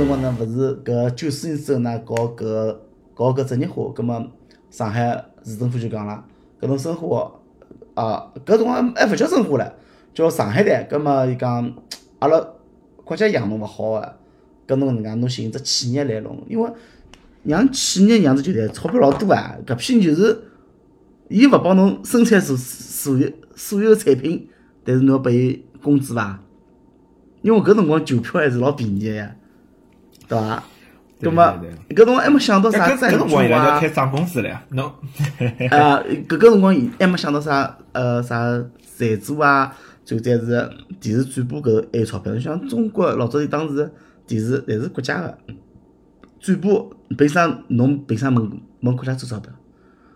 辰光呢，勿是搿九四年之后呢，搞搿搞搿职业化，葛末上海市政府就讲了，搿种生活啊，搿辰光还勿叫生活唻，叫上海滩。葛末伊讲，阿拉国家养侬勿好个，搿侬搿能介，侬寻只企业来弄，因为让企业养只酒店钞票老多啊，搿批就是，伊勿帮侬生产所所有所有产品，但是侬要拨伊工资伐？因为搿辰光酒票还是老便宜个呀，对伐？对葛末搿辰光还没想到搿搿啥赞助搿辰光伊拉啊要开，涨工资了呀，侬啊，搿搿辰光还没想到啥呃啥赞助啊，就再 是电视转播搿还有钞票。你像中国老早当时电视侪是国家个，转播凭啥侬凭啥问问国家做钞票？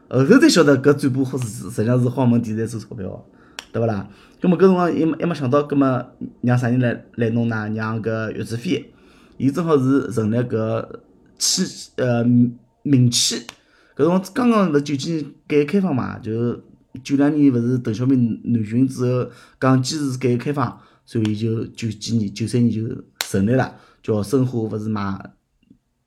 后头才晓得搿转播好是实际上是好问电视台做钞票个，对勿啦？葛末搿辰光还没还没想到，葛末让啥人来来弄呢？让搿岳志飞，伊正好是成立搿汽呃民企。搿辰光刚刚勿九几年改革开放嘛，就九两年勿是邓小平南巡之后讲坚持改革开放，所以就九几年、九三年就成立了，叫申花勿是买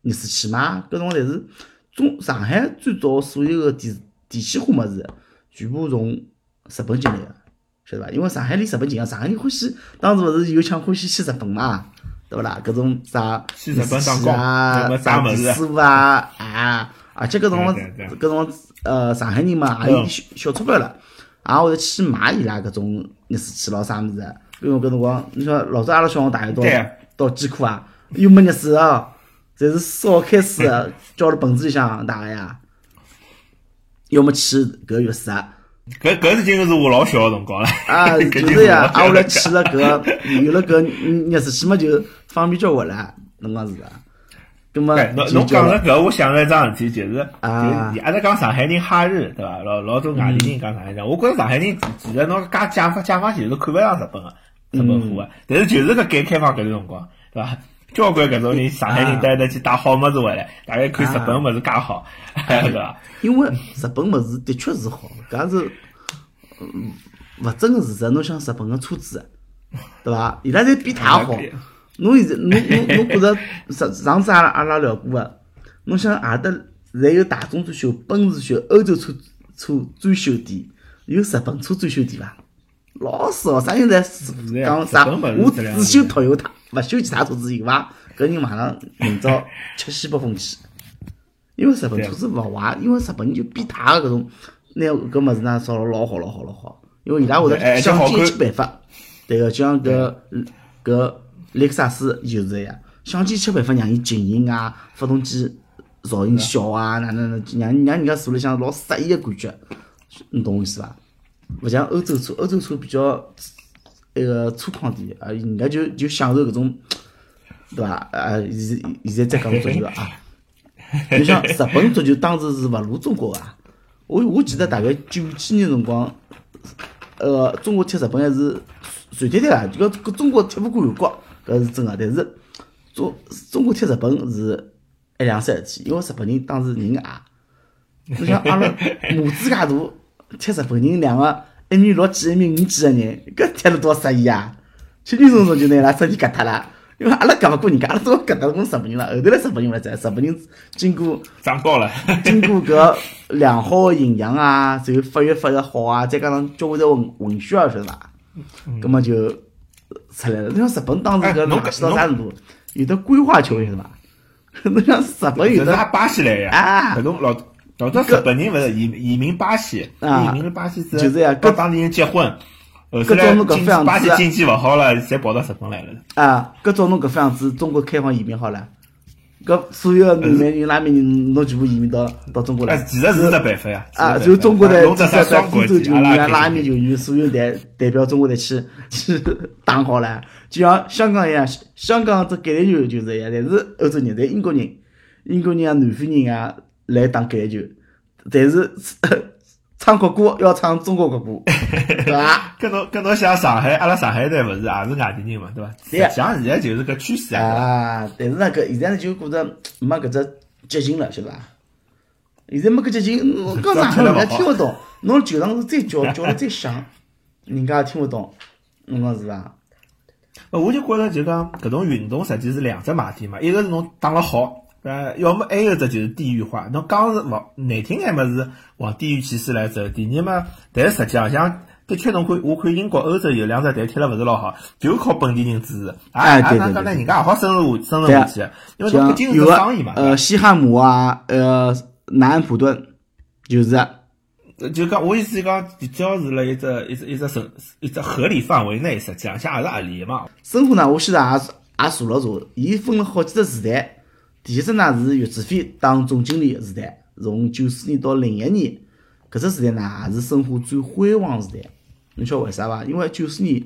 热水器嘛？搿辰光侪是中上海最早所有个电电气化物事，全部从日本进来个，晓得伐？因为上海离日本近啊，上海人欢喜当时勿是有腔欢喜去日本嘛，对勿啦？搿种啥去日本热水器啊啥电啥物事师傅啊啊！而且搿辰光，对对对搿辰光呃，上海人嘛，也有点小小钞票了，也会得去买伊拉搿种热水器咾啥物事。因为搿辰光，你像老早阿拉小学大学到到几库啊，又没热水哦，侪是烧开水的，浇辣盆子里向打个呀。要么去搿浴室啊，搿搿已经是我老小个辰光了。啊，就是呀，我啊，我来去了搿有了搿热水器嘛，就方便交关了，侬讲是伐？葛么哎，侬侬讲了搿，我想了一桩事体，就是就阿拉讲上海人哈日，对伐？老老多外地人讲上海人，我觉着上海人其实侬讲解放解放前是看勿上日本个日本货个，但是就是搿改革开放搿段辰光，对伐？交关搿种人上海人带得去带好物事回来，大概看日本物事介好，对伐？因为日本物事的确是好，搿是嗯勿争个事实。侬像日本个车子，对伐？伊拉侪比他好。侬现在侬侬侬觉着上上次阿拉阿拉聊过个，侬想阿搭侪有大众专修、奔驰修、欧洲车车专修店，有日本车专修店伐？老少，啥人侪呀讲啥？我只修 Toyota，勿修其他车子有伐？搿人马上明朝 吃西北风去。因为日本车子勿坏，因为日本人就变态个搿种拿搿物事呢烧了老好老好老好，因为伊拉会哎得想尽一切办法，对个，就像搿搿雷克萨斯就是这样，想尽一切办法让伊静音啊，发动机噪音小啊，哪能哪能让让人家坐里向老适意个感觉，你懂我意思伐？勿像欧洲车，欧洲车比较那个粗犷点啊，人家就就享受搿种，对伐？啊，现现在再讲足球啊。就像日本足球当时是勿如中国个，我我记得大概九几年辰光，呃，中国踢日本还是随踢踢啊，这个搿中国踢不过韩国，搿是真个。但是中中国踢日本是一两三事体，因为日本人当时人矮，你像阿拉 母子介大，踢日本人两个一米六几、一米五几个人，搿踢了多适意啊！轻轻松松就拿伊拉身体割脱了。因为阿拉夹勿过人家，阿拉都搿搭跟日本人了。后头来日本人勿在，日本人经过长高了，经过搿良好个营养啊，然后发育发育好啊，再加上交关的混混血儿，晓得伐？葛末就出来了。侬像日本当时搿哎侬到啥程度？有的规划球员晓得伐？侬像日本有的巴西来呀，啊搿种老老早日本人勿是移移民巴西，啊移民了巴西之后，就是呀搿跟当地人结婚，后头搿种侬搿经副样子巴西经济勿好了，侪跑到日本来了。啊，搿种侬搿副样子，中国开放移民好了，搿所有的闽南人、拉美人，侬全部移民到到中国哎，来。其实是只办法呀。啊，就中国队弄比赛在非洲，球员、阿拉美球员，所有代代表中国队去去 打好了，就像香港一样，香港这橄榄球就是一样，侪是欧洲人，侪英国人，英国人啊、南非人啊来打橄榄球，但是唱国歌要唱中国国歌，对伐？跟侬跟侬像上海，阿拉上海队勿是也是外地人嘛，对伐？实对呀际上现在就是搿趋势啊。啊，但是呢，搿现在呢就觉着没搿只激情了，晓得伐？现在没搿激情，侬讲上海人家听勿懂，侬球场是再叫叫了再响，人家也听勿懂，侬讲是伐？呃我就觉着就讲搿种运动实际是两只卖点嘛，一个是侬打了好，呃，要么还有一只就是地域化，侬讲是往难听眼么是往地域歧视来走。第二嘛，但是实际上像的确侬看，我看英国、欧洲有两只队踢了勿是老好，就靠本地人支持。哎对对对？人家也好深入深入对啊下去，因为侬毕竟是生意嘛，呃西汉姆啊，呃南安普顿，就是呃就讲我意思是讲，只要是辣一只一只一只城一只合理范围内，实际上像也是合理的嘛。申花呢，我现在也也查了查，伊分了好几只时代。第一只呢是岳志飞当总经理的时代，从九四年到零一年，搿只时代呢也是申花最辉煌时代。侬晓得为啥伐？因为九四年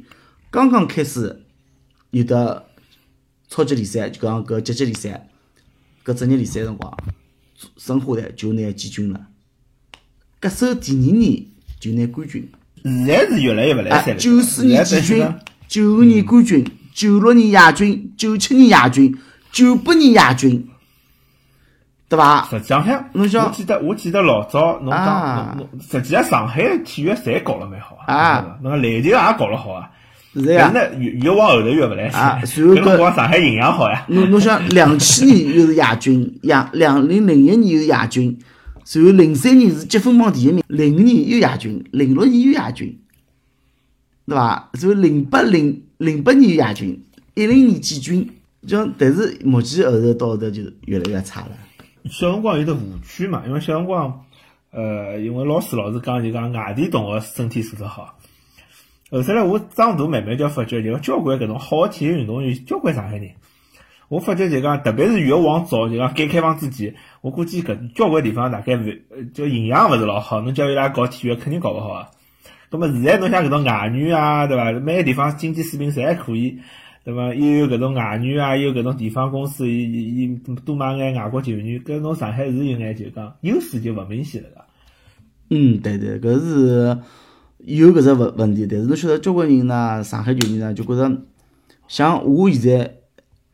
刚刚开始有的超级联赛，就讲搿甲级联赛、搿职业联赛辰光，申花队就拿季军了。搿首第二年就拿冠军。现在是越来越勿来三哎，了。九四年季军九五年冠军，九六年亚军，九七年亚军，九八年亚军，对伐？实际上海，侬想我记得我记得老早侬啊讲，侬侬实际上上海体育侪搞了蛮好啊，那个篮球也搞了好啊。是的呀。那，越越往后头越勿来啊三。搿随后上海营养好呀。侬侬想，两千年又是亚军，两两零零一年又是亚军，随后零三年是积分榜第一名，零五年又亚军，零六年又亚军，对伐？随后零八零零八年又亚军，一零年季军，像但是目前后头到后头就越来越差了。小辰光有得误区嘛，因为小辰光，呃，因为老师老是讲就讲外地同学身体素质好。后头来我长大慢慢就发觉，就交关搿种好的体育运动员，交关上海人。我发觉就讲，特别是越往早，就讲改革开放之前，我估计搿交关地方大概勿呃就营养勿是老好，侬叫伊拉搞体育肯定搞勿好啊。咁么现在侬像搿种外援啊，对伐？每个地方经济水平侪还可以，对伐？又有搿种外援啊，又有搿种地方公司，伊伊伊多买眼外国球员，搿侬上海是有眼就讲优势就勿明显了个。嗯，对对，搿是有搿只问问题，但是侬晓得交关人呢，上海球迷呢就觉着，像我现在，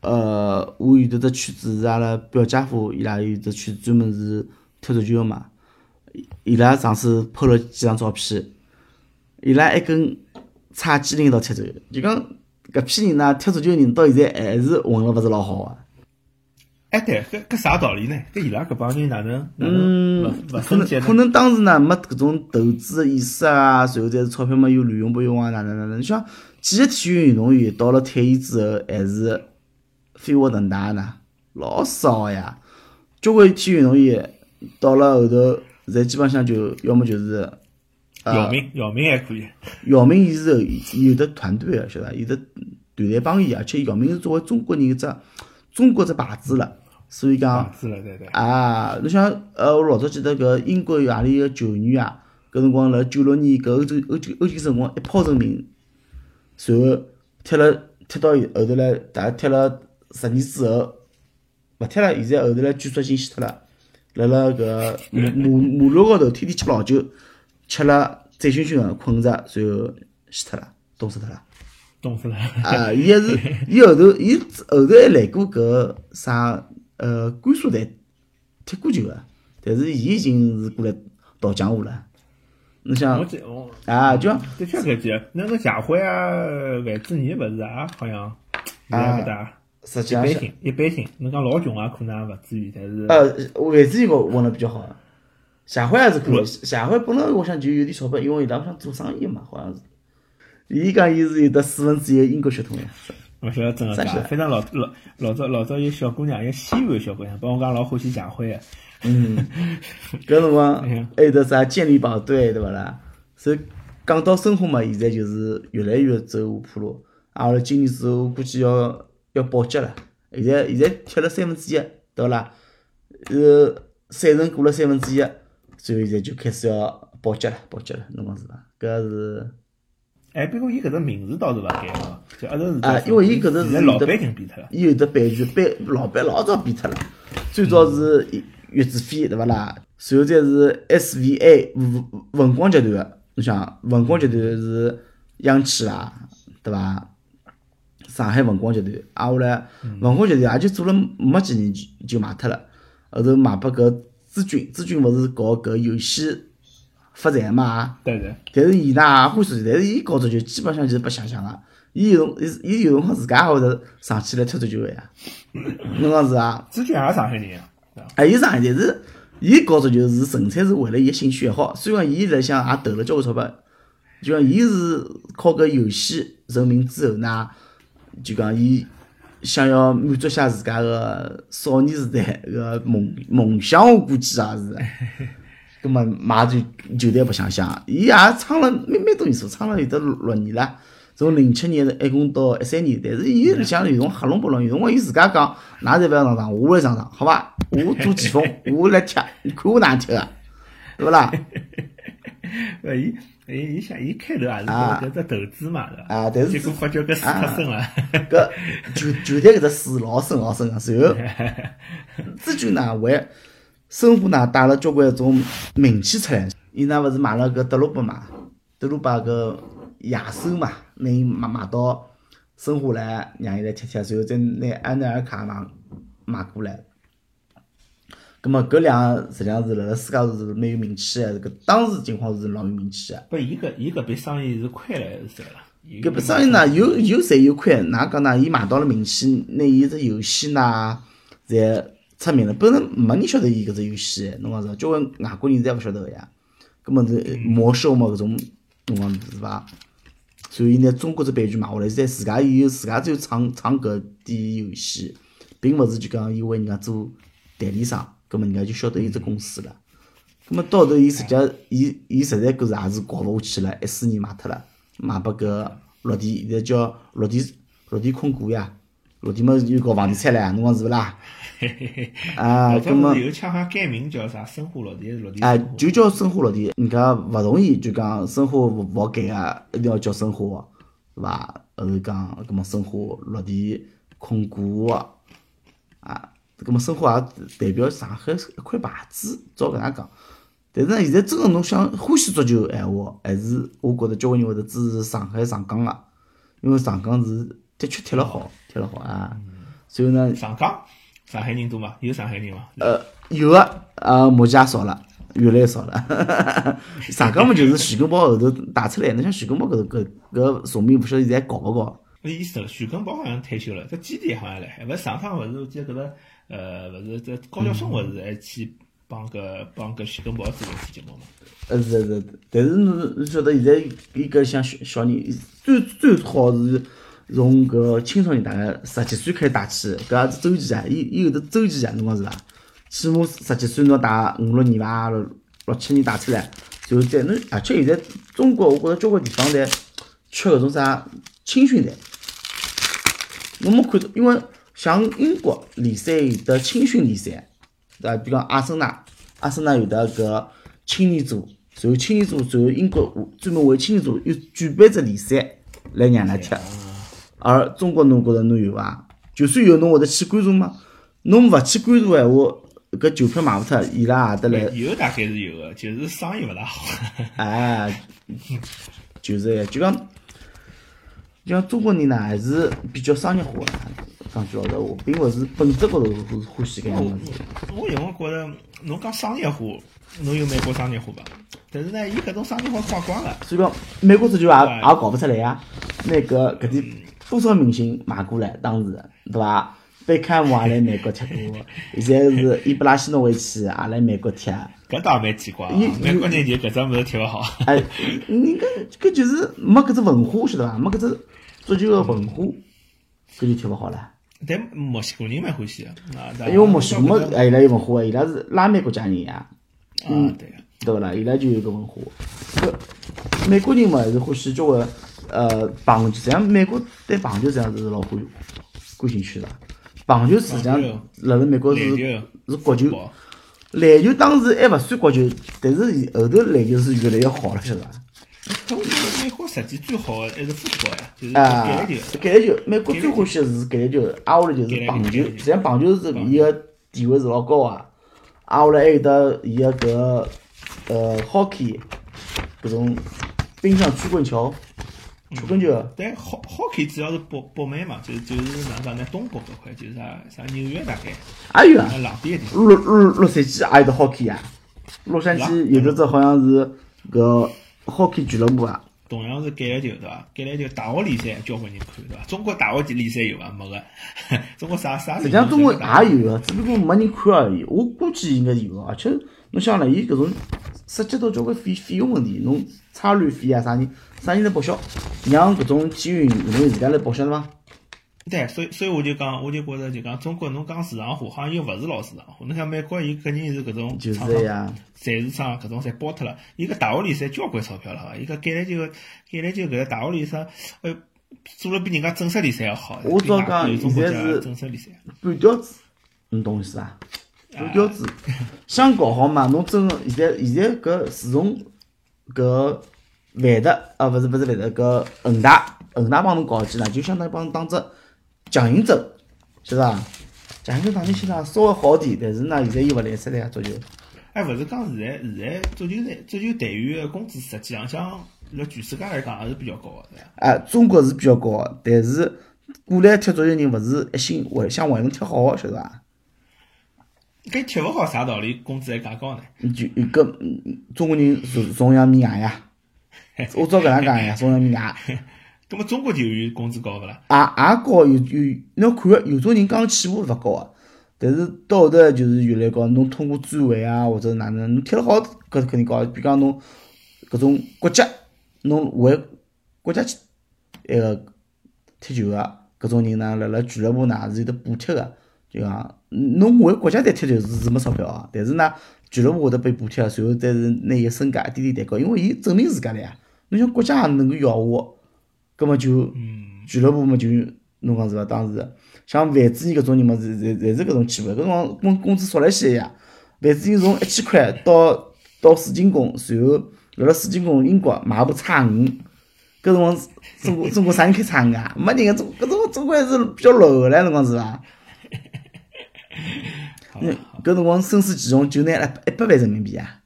呃，我有得只圈子是阿拉表姐夫，伊拉有只圈子专门是踢足球个嘛，伊拉上次拍了几张照片，伊拉还跟蔡基林一道踢足球，就讲搿批人呢，踢足球人到现在还是混了勿是老好个、哎，对，搿搿啥道理呢？搿伊拉搿帮人哪能哪嗯能勿勿可能可？能当时呢没搿种投资的意识啊，随后再是钞票嘛又乱用不用啊，哪能哪能？你像几个体育运动员到了退役之后还是飞黄腾达呢，老少个呀。交关体育运动员到了后头，侪基本上就要么就是姚明，姚明还可以。姚明伊是有有的团队个，晓得伐？有的团队帮伊，而且姚明是作为中国人一只中国只牌子了，所以讲啊，。侬想，呃，我老早记得搿英国有何里个球员啊，搿辰光辣九六年搿欧洲欧洲欧洲辰光一炮成名，然后踢了踢到后头来，大概踢了十年之后，勿踢了，现在后头来据说已经死脱了，辣辣搿马马马路高头天天吃老酒，吃了醉醺醺个困着，随后死脱了，冻死脱了。冻死了。啊，伊还是伊后头伊后头还来过搿啥呃甘肃队踢过球个，但是伊已经是过来倒江湖了。侬我想记我啊，就像的确搿记，那个谢辉啊、范志毅勿是啊，好像现在勿大。实际上一般性，一般性。侬讲老穷啊，可能也勿至于，但是呃，范志毅个混了比较好，谢辉还是可以。谢辉本来我想就有点钞票，因为伊拉想做生意嘛，好像是。伊讲伊是有得四分之一个英国血统呀。勿晓得真个假反正老老老早老早有小姑娘，有西安的小姑娘，帮我讲老欢喜谢辉个。嗯，搿辰光还有得啥健力宝队对勿啦？所以讲到生活嘛，现在就是越来越走下坡路。啊，后来今年之后，估计要要保级了。现在现在踢了三分之一，对勿啦？呃，赛程过了三分之一，所以现在就开始要保级了，保级了，侬讲是伐？搿是哎，不过伊搿只名字倒是勿改哦，就一直是叫啊因为伊搿只是老板已经变脱了。伊有得版权，版老板老早变脱了。最早是月子飞，对勿啦？随后再是 SVA 文文光集团个，侬想文光集团是央企啦，对伐？上海文光集团，挨下来文光集团也就做了没几年就就卖脱了，后头卖拨搿资军，朱军勿是搞搿游戏发财嘛？对对，但是伊呢也欢喜，但是伊搞足球基本上就是白相相个，伊有辰伊伊有辰光自家也会得上去来踢足球个呀，侬讲是啊？朱军也是上海人啊，对伐？哎，伊上海，但是伊搞足球是纯粹是为了伊个兴趣爱好。虽然伊辣想也投了交关钞票，就讲伊是靠搿游戏成名之后呢，就讲伊想要满足下自家个少年时代个梦梦想，我估计也是。葛末买就球队白相相，伊也撑了蛮蛮多年数，撑了有得六六年了。从零七年一共到一三年，但是伊里向有辰光黑龙不龙，有辰光伊自家讲，㑚侪勿要上场，我来上场，好伐？我做前锋，我来踢，你看我哪能踢个，对勿啦？呃，伊伊伊想伊开头也是啊搿只投资嘛，对伐？啊，但是结果发觉搿水太深了，搿球球队搿只水老深老深个，然后朱军呢为申花呢带了交关种名气出来，伊呢勿是买了搿德鲁巴嘛，德鲁巴搿野兽嘛，拿伊买买到申花来，让伊来吃吃，然后再拿安奈尔卡买买过来。葛末搿两个实际上是辣辣世界是蛮有名气个，搿当时情况是老有名气个。不，伊搿伊搿笔生意是亏了还是赚了？伊搿笔生意呢，有有赚有亏。哪讲呢？伊买到了名气，拿伊只游戏呢，侪出名了。本身没人晓得伊搿只游戏，侬讲是伐？交关外国人侪勿晓得个呀。葛末是魔兽嘛，搿种侬讲是伐？所以拿中国只版权买下来，现在自家伊有自家只有创创搿点游戏，并勿是就讲伊为人家做代理商，葛末人家就晓得伊只公司了。葛末到头伊实际上伊伊实在搿是也是搞勿下去了，一四年卖脱了，卖拨搿绿地，现在叫绿地绿地控股呀，绿地嘛又搞房地产了，侬讲是勿啦？啊，搿葛末是有腔好改名叫啥申花绿地还是绿地哎？就叫申花绿地，人家勿同意，就讲申花勿勿好改个，一定要叫申花，是伐？后头讲，葛末申花绿地控股啊，葛末申花也代表上海一块牌子，照搿能讲。但是呢，现在真个侬想欢喜足球个闲话，还是我觉着交关人会得支持上海上港个，因为上港是的确踢了好，踢了好啊。所以呢，上港上海人多嘛？有上海人伐？呃，有个，呃，目前也少了，越来越少了。上港嘛，就是徐根宝后头带出来，侬像徐根宝搿搿搿球迷，勿晓得现在搞勿搞？没意思了徐根宝好像退休了，这基地好像来，勿是上趟勿是我记得搿个呃，勿是在高晓松勿是还去帮搿帮搿徐根宝做一期节目嘛？呃是是，但是侬侬晓得现在伊搿像小小人，最最好是从搿青少年大概十几岁开始打起，搿也是周期啊，伊伊有得周期啊，侬讲是伐？起码十几岁侬打五六年伐，六六七年打出来，然后再侬而且现在中国我觉着交关地方侪缺搿种啥青训队。侬没看到，因为像英国联赛有的青训联赛，对伐？比如讲阿森纳，阿森纳有的搿青年组，然后青年组，然后英国专门为青年组又举办只联赛来让㑚踢。而中国侬觉着侬有伐？就算有，侬会得去关注吗？侬勿去关注闲话，搿球票卖勿脱，伊拉也得来，有大概是有个，就是生意勿大好。哎，就是呀，就讲，就讲中国人呢还是比较商业化的。讲句老实话，并勿是本质高头是欢喜搿样东西。我因为觉着侬讲商业化，侬有美国商业化伐？但是呢，伊搿种商业化挂光了，所以讲，美国足球也对也搞勿出来呀。那个搿点多少明星买过来，当时对伐？贝克汉姆也来美国踢过，现在是伊布拉希诺维奇也来美国踢。搿倒蛮奇怪！美国人就搿只物事踢勿好。哎，人家搿就是没搿只文化，晓得伐？没搿只足球个文化，搿就踢勿好了。但墨西哥人蛮欢喜个，啊，因为墨西哥嘛，我觉得哎，伊拉有文化，伊拉是拉美国家人呀，嗯，对个。对勿啦？伊拉就有个文化。搿美国人嘛，还是欢喜交关呃棒球，实际上美国对棒球实际上是老欢感兴趣的。棒球实际上辣辣美国是是国球，篮球当时还勿算国球，但是后头篮球是越来越好了，晓得伐？但我觉得美国实际最好的还是 futbol 呀，就是啊橄榄球。，橄榄球，美国最欢喜的是橄榄球，挨下来就是棒球。实际上棒球。是伊个地位是老高啊，挨下来还有得伊个搿呃 hockey 搿种冰上曲棍球、曲棍球，但 ho hockey 主要是北北美嘛，就是就是哪能讲呢？东北搿块就是啥啥纽约大概，也有啊那。冷边的地方。洛洛洛杉矶也有得 hockey 啊，洛杉矶有的只好像是搿 hockey 俱乐部啊，同样是橄榄球，对伐？橄榄球大学联赛交关人看，对伐？中国大学联赛有伐？没个，中国啥啥？实际上中国也有个，只不过没人看而已。我估计应该有个，而且侬想唻，伊搿种涉及到交关费费用问题，侬参旅费啊啥人啥人来报销？让搿种体育运动员自家来报销了吗？对，所以所以我就讲，我就觉着就讲，中国侬讲市场化，好像又勿是老市场化。侬像美国，伊肯定是搿种就厂是呀，赛市场搿种侪包脱了。伊个大学里赛交关钞票了哈，伊个橄榄球橄榄球搿个大学里赛，哎，做了比人家正式联赛要好。我早讲现在是正式联赛。半吊子，侬懂意思伐？半吊子，想搞好嘛？侬真个现在现在搿自从搿万达啊，勿是勿是万达，搿恒大恒大帮侬搞起呢，就相当于帮侬打只强行针，晓得伐？强行针打进去呢，稍微好点，但是呢，现在又勿来塞了呀，足球。哎，勿是讲现在现在足球队足球队员个工资实际上像辣全世界来讲还是比较高个，对伐？啊，中国是比较高个，但是过来踢足球人勿是一心为想为侬踢好个，晓得伐？搿踢勿好啥道理工资还介高呢？就搿嗯中国人崇崇洋媚外呀，我照搿能讲呀，崇洋媚外。葛末中国球员工资高勿啦？也也高有有，侬看有种人刚起步是勿高个，但是到后头就是越来越高。侬通过转会啊，或者哪能，侬踢得好，搿肯定高。比讲侬搿种国家，侬为国家去埃个踢球个搿种人呢，辣辣俱乐部呢是有得补贴个。就讲侬为国家队踢球是是没钞票个，但是呢，俱乐部会得拨伊补贴，随后再是拿伊身价一点点抬高，因为伊证明自家了呀。侬像国家也能够要我。葛末就嗯，俱乐部嘛，就侬讲是伐？当时像范志毅搿种人嘛，是侪侪是搿种气氛，搿辰光工工资缩了些呀。范志毅从一千块到到水晶宫，随后辣辣水晶宫英国买部叉五，搿辰光中国中国啥人开叉五啊？没人个中搿种中国还是比较落后唻，侬讲是伐？嗯，搿辰光申诉启荣就拿了一百万人民币啊，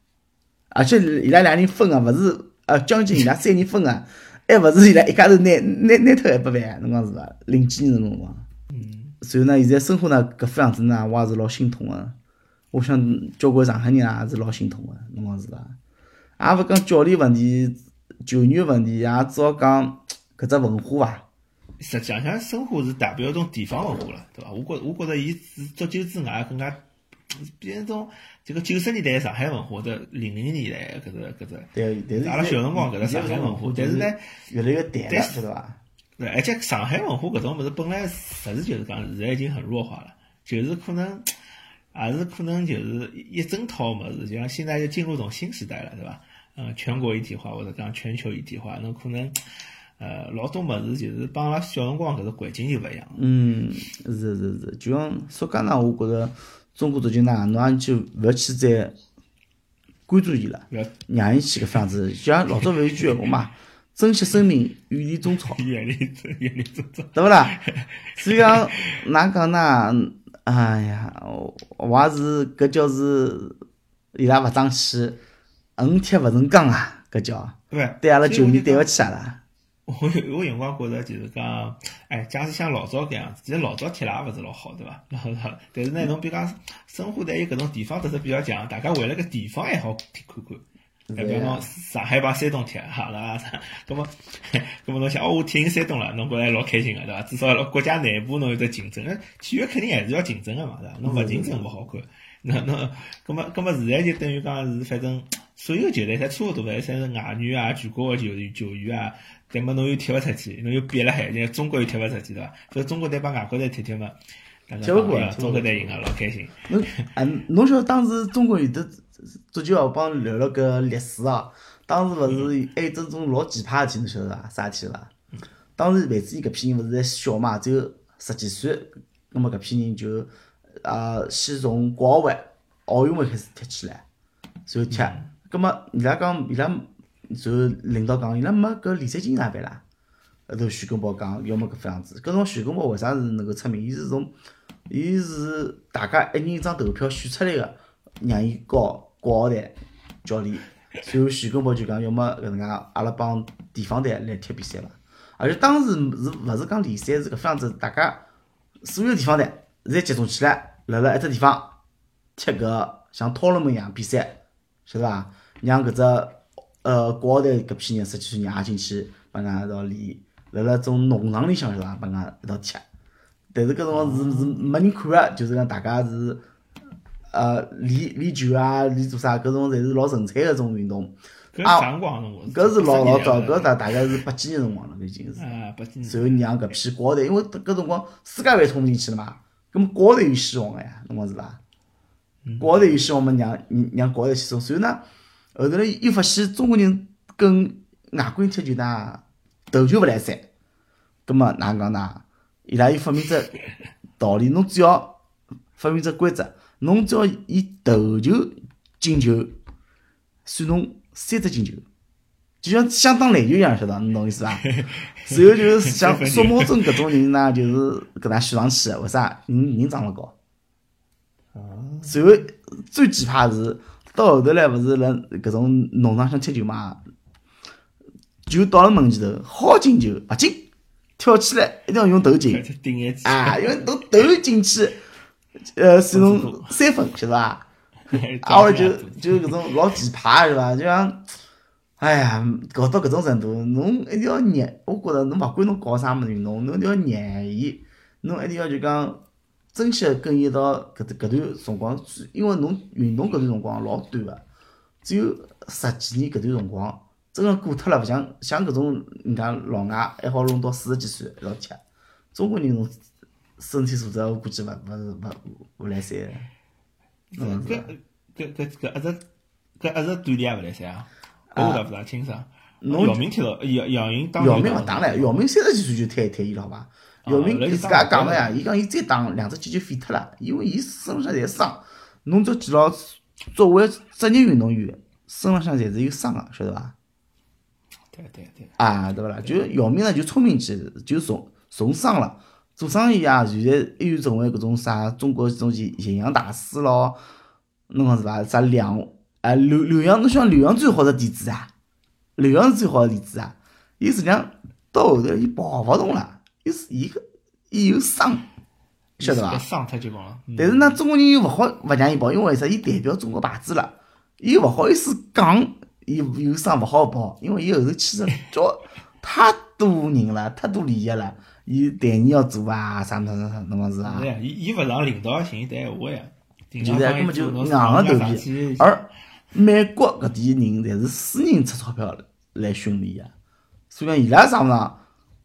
而且伊拉两人分个，勿是呃将近伊拉三人分个。还勿是伊拉一家头拿拿拿脱一百万，侬讲是伐？零几年辰光，嗯，所以呢，现在生活呢搿副样子呢，我也是老心痛个。我想交关上海人也是老心痛个，侬讲是伐？也勿讲教练问题、球员问题，也只好讲搿只文化伐。实际上，像申花是代表一种地方文化了，对伐？我觉我觉着伊是足球之外更加比那种这个九十年代上海文化或者零零年代搿只搿只，对，但是阿拉小辰光搿只上海文化，但是呢，越来越淡了，晓得伐？对，而且上海文化搿种物事本来实事求是讲，现在已经很弱化了，就是可能也是可能就是一整套物事，就像现在就进入一种新时代了，对伐？嗯，全国一体化或者讲全球一体化，那可能呃老多物事就是帮阿拉小辰光搿个环境就勿一样。嗯，是是是，就像说讲呢，我觉着中国足球呢，侬也就勿要去再关注伊了，让伊去搿副样子。就像老早勿有一句闲话嘛，珍惜生命，远离中超，远离远离中超。对勿啦？所以讲哪讲呢？哎呀，我我也是搿叫是伊拉勿争气，横踢勿成钢啊，搿叫对对阿拉球迷对勿起阿拉。我有辰光觉着就是讲，哎，假使像老早搿样子，其实老早踢了也勿是老好，对伐？老早，但是呢，侬比如讲申花队有搿种地方特色比较强，大家为了个地方还好踢看看。代表侬上海帮山东踢，好了，咁么，咁么侬想，哦，我踢赢山东了，侬觉着老开心个，对伐？至少辣国家内部侬有得竞争，体育肯定还是要竞争个嘛，对伐？侬勿竞争勿好看。那那，咁么，咁么现在就等于讲是，反正所有球队侪差勿多，侪侪是外援啊，全国个球员球员啊，但么侬又踢勿出去，侬又憋辣海，现在中国又踢勿出去，对伐？所以中国队帮外国队踢踢嘛，大家踢勿过讲中国队赢个老开心。侬啊，侬晓得当时中国有得足球学帮聊了搿历史哦。当时勿是还有种种老奇葩个事体，侬晓得伐？啥事体伐？当时范志毅搿批人勿是还小嘛，只有十几岁，葛末搿批人就呃先从国奥会、奥运会开始踢起来，然后踢。葛末伊拉讲，伊拉就领导讲，伊拉没搿联赛经哪办啦？后头徐根宝讲，要么搿副样子。搿种徐根宝为啥是能够出名？伊是从，伊是大家一人一张投票选出来个，让伊教国奥队教练。然后徐根宝就讲，要么搿能介，阿拉帮地方队来踢比赛伐？而且当时是勿是讲联赛是搿副样子，大家所有地方队侪集中起来，辣辣一只地方踢搿像讨论门一样比赛，晓得伐？让搿只呃，国奥队搿批人实际上也进去帮俺一道练，辣辣种农场里向是伐？帮俺一道踢。但是搿辰光是是没人看个，就是讲大家是呃练练球啊，练做啥？搿种侪是老纯粹个种运动。搿啥辰光？搿是老老早，搿大大大概是八几年辰光了，已经是。啊，八几年。然后让搿批国奥队，因为搿辰光世界杯冲进去了嘛，搿么国奥队有希望个呀，侬讲是伐？国奥队有希望嘛，让让国奥队去冲。所以呢，后头来又发现中国人跟外国人踢球呢，头球勿来三。葛么哪能讲呢？伊拉又发明只道理，侬只要发明只规则，侬只要以头球进球，算侬三只进球，就像相当篮球一样，晓得侬懂意思伐？然后就是像苏茂贞搿种人呢，就是搿能选上去，为啥？人人长了高。然后最奇葩是到后头来，勿是辣搿种农场上踢球嘛？球到了门前头，好进球勿进，跳起来一定要用头进。啊，因为侬头进去，呃，算侬三分，晓得伐？啊，我就就搿种老奇葩是伐？就像，哎呀，搞到搿种程度，侬一定要热，我觉着侬勿管侬搞啥物事运动，侬一定要热伊，侬一定要就讲。珍惜跟伊一道搿搿段辰光，因为侬运动搿段辰光老短个，只有十几年搿段辰光，真个过脱了，勿像像搿种人家老外还好弄到四十几岁一道踢。中国人侬身体素质我估计勿勿是勿勿来三。嗯，搿搿搿搿一直搿一直锻炼也勿来三啊？我倒勿大清爽。姚明踢了，姚姚明当姚明勿打唻，姚明三十几岁就退退役了，好伐？姚明自家讲个呀，伊讲伊再打两只脚就废脱了，因为伊身浪向侪伤。侬只记牢，作为职业运动员，身浪向侪是有伤个，晓得伐？对对对。啊，对勿啦？就姚明呢，就聪明起，就从从商了，做生意啊，现在还有成为搿种啥中国这种营营养大师咯，侬讲是伐？啥梁啊刘刘洋，侬想刘洋最好的例子啊？刘洋是最好的例子啊！伊实际上到后头伊跑勿动了。伊是伊个，伊有伤，晓得伐？伤太结棍了。但是呢，中国人又勿好勿让伊跑，因为为啥？伊代表中国牌子了，伊又勿好意思讲，伊有伤勿好跑，因为伊后头牵涉交太多人了，太多利益了，伊代言要做啊，啥啥啥啥，侬讲是伐？对呀，伊伊勿让领导寻伊谈闲话呀，就是根本就硬个头皮。而美国搿点人，侪是私人出钞票来训练个，所以讲伊拉上勿上？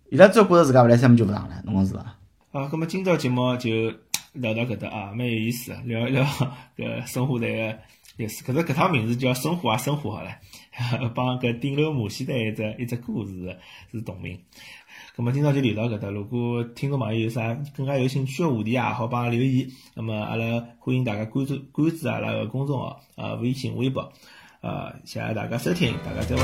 伊拉只要觉着自家勿来三，么就勿上了，侬讲是伐？啊，葛末今朝节目就聊到搿搭啊，蛮有意思，聊一聊 搿生活队个历史。搿只搿趟名字叫《生活啊生活》好唻，帮搿顶楼马戏团一只一只故事是同名。葛末今朝就聊到搿搭，如果听众朋友有啥更加有兴趣个话题啊，好帮阿拉留言。那么阿拉欢迎大家关注关注阿拉个公众号啊，微信、微博。啊，谢谢大家收听，大家再会。